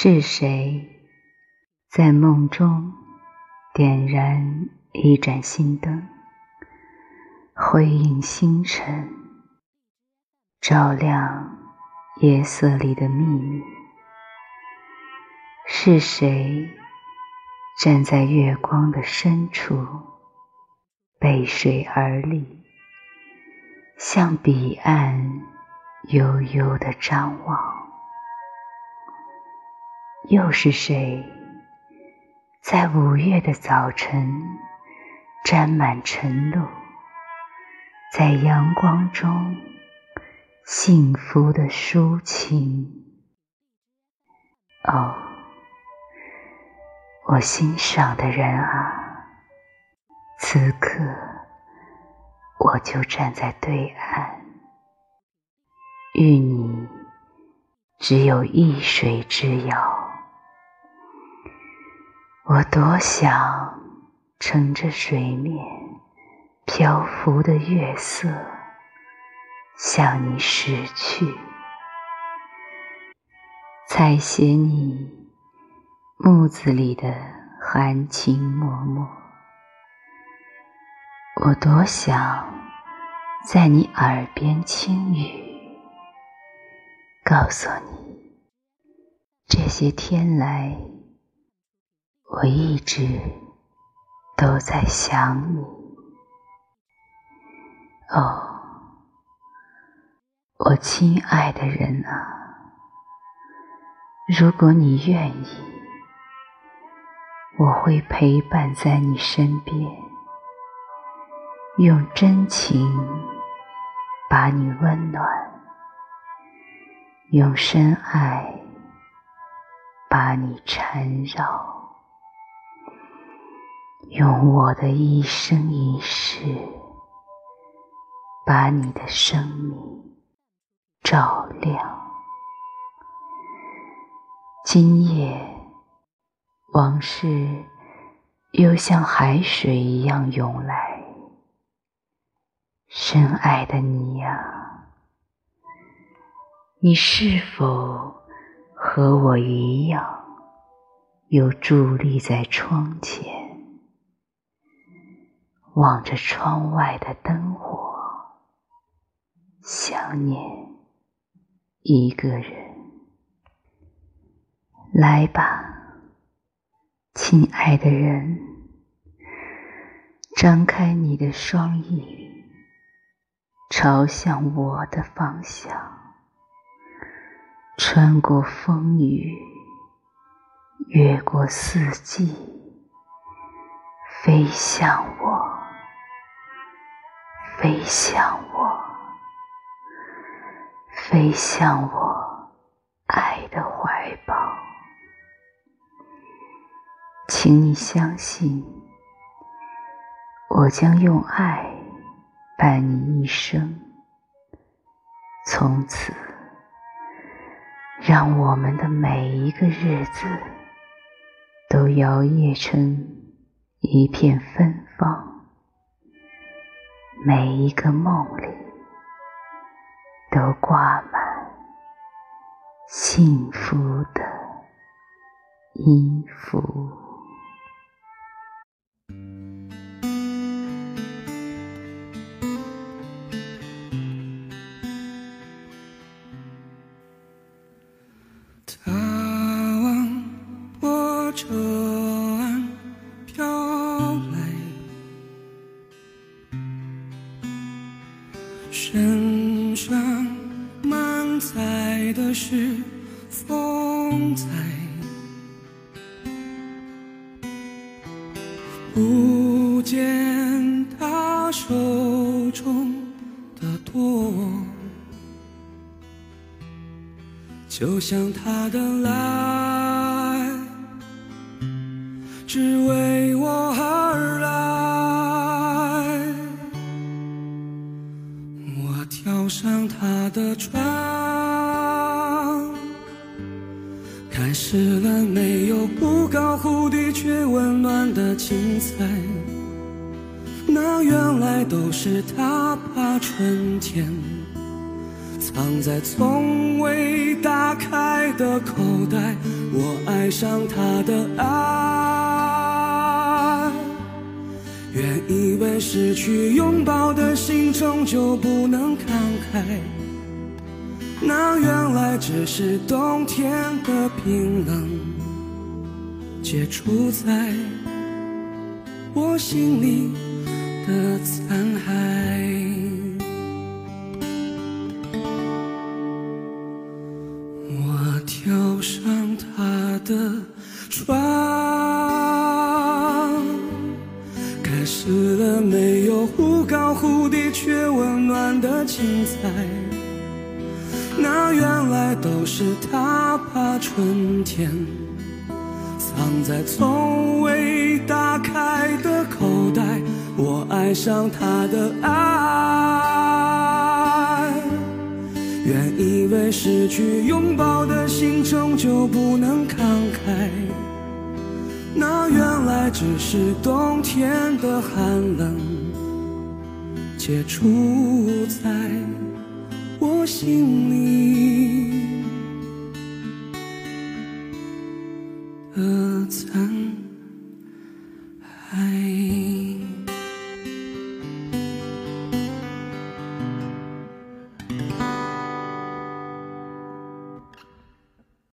是谁在梦中点燃一盏心灯，辉映星辰，照亮夜色里的秘密？是谁站在月光的深处，背水而立，向彼岸悠悠的张望？又是谁，在五月的早晨，沾满晨露，在阳光中幸福的抒情？哦，我欣赏的人啊，此刻我就站在对岸，与你只有一水之遥。我多想乘着水面漂浮的月色向你驶去，采写你木子里的含情脉脉。我多想在你耳边轻语，告诉你这些天来。我一直都在想你，哦，我亲爱的人啊！如果你愿意，我会陪伴在你身边，用真情把你温暖，用深爱把你缠绕。用我的一生一世，把你的生命照亮。今夜，往事又像海水一样涌来。深爱的你呀，你是否和我一样，又伫立在窗前？望着窗外的灯火，想念一个人。来吧，亲爱的人，张开你的双翼，朝向我的方向，穿过风雨，越过四季，飞向我。飞向我，飞向我爱的怀抱，请你相信，我将用爱伴你一生。从此，让我们的每一个日子都摇曳成一片芬芳。每一个梦里，都挂满幸福的衣服。他是风采，不见他手中的舵，就像他的来，只为我而来。我跳上他的船，开始了没有不高忽低却温暖的精彩。那原来都是他把春天藏在从未打开的口袋。我爱上他的爱，原以为失去拥抱的心终究不能慷慨，那原来只是冬天的冰冷，结出在我心里的残骸。我跳上他的床，开始了没有忽高忽低却温暖的精彩。那原来都是他把春天藏在从未打开的口袋。我爱上他的爱。原以为失去拥抱的心终究不能慷慨，那原来只是冬天的寒冷，结出在我心里的残